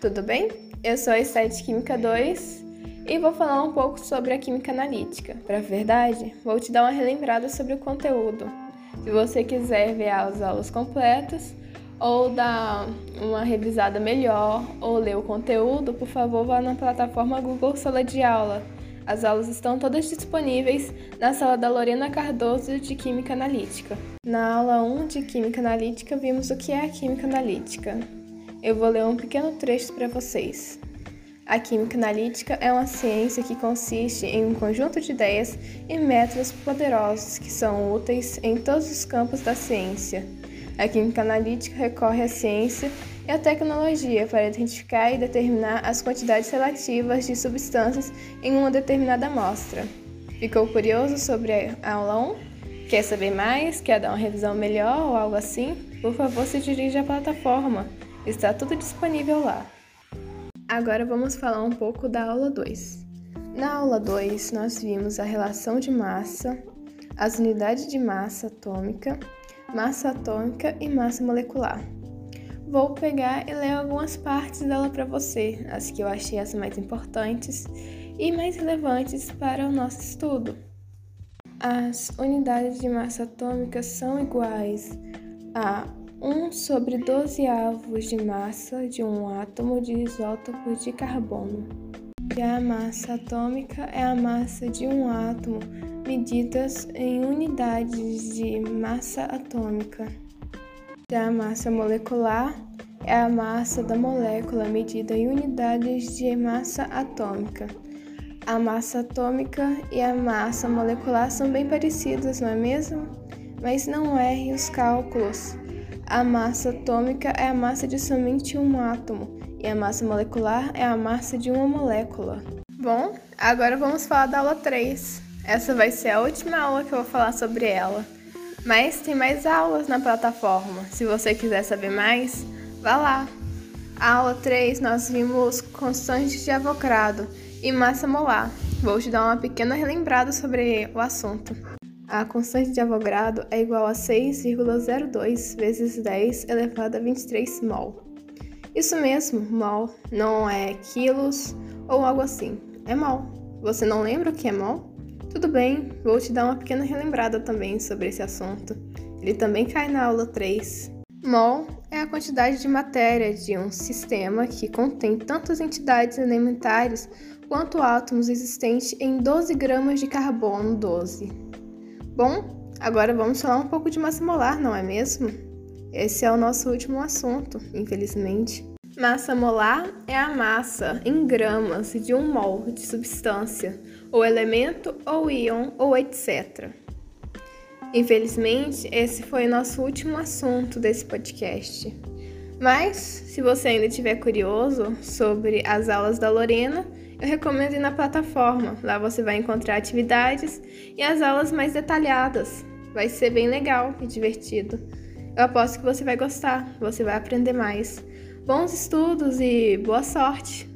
tudo bem? Eu sou a Estética Química 2 e vou falar um pouco sobre a química analítica. Para verdade, vou te dar uma relembrada sobre o conteúdo. Se você quiser ver as aulas completas ou dar uma revisada melhor ou ler o conteúdo, por favor, vá na plataforma Google Sala de Aula. As aulas estão todas disponíveis na sala da Lorena Cardoso de Química Analítica. Na aula 1 de Química Analítica, vimos o que é a química analítica. Eu vou ler um pequeno trecho para vocês. A química analítica é uma ciência que consiste em um conjunto de ideias e métodos poderosos que são úteis em todos os campos da ciência. A química analítica recorre à ciência e à tecnologia para identificar e determinar as quantidades relativas de substâncias em uma determinada amostra. Ficou curioso sobre a aula 1? Quer saber mais? Quer dar uma revisão melhor ou algo assim? Por favor, se dirija à plataforma. Está tudo disponível lá. Agora vamos falar um pouco da aula 2. Na aula 2, nós vimos a relação de massa, as unidades de massa atômica, massa atômica e massa molecular. Vou pegar e ler algumas partes dela para você, as que eu achei as mais importantes e mais relevantes para o nosso estudo. As unidades de massa atômica são iguais a 1 sobre 12 avos de massa de um átomo de isótopo de carbono. Já a massa atômica é a massa de um átomo medidas em unidades de massa atômica. Já a massa molecular é a massa da molécula medida em unidades de massa atômica. A massa atômica e a massa molecular são bem parecidas, não é mesmo? Mas não erre os cálculos. A massa atômica é a massa de somente um átomo e a massa molecular é a massa de uma molécula. Bom, agora vamos falar da aula 3. Essa vai ser a última aula que eu vou falar sobre ela. Mas tem mais aulas na plataforma. Se você quiser saber mais, vá lá. A aula 3 nós vimos constantes de Avogadro e massa molar. Vou te dar uma pequena relembrada sobre o assunto. A constante de Avogadro é igual a 6,02 vezes 10 elevado a 23 mol. Isso mesmo, mol, não é quilos ou algo assim, é mol. Você não lembra o que é mol? Tudo bem, vou te dar uma pequena relembrada também sobre esse assunto. Ele também cai na aula 3. Mol é a quantidade de matéria de um sistema que contém tantas entidades elementares quanto átomos existentes em 12 gramas de carbono 12. Bom, agora vamos falar um pouco de massa molar, não é mesmo? Esse é o nosso último assunto, infelizmente. Massa molar é a massa em gramas de um mol de substância, ou elemento, ou íon, ou etc. Infelizmente, esse foi o nosso último assunto desse podcast. Mas, se você ainda estiver curioso sobre as aulas da Lorena, eu recomendo ir na plataforma. Lá você vai encontrar atividades e as aulas mais detalhadas. Vai ser bem legal e divertido. Eu aposto que você vai gostar, você vai aprender mais. Bons estudos e boa sorte!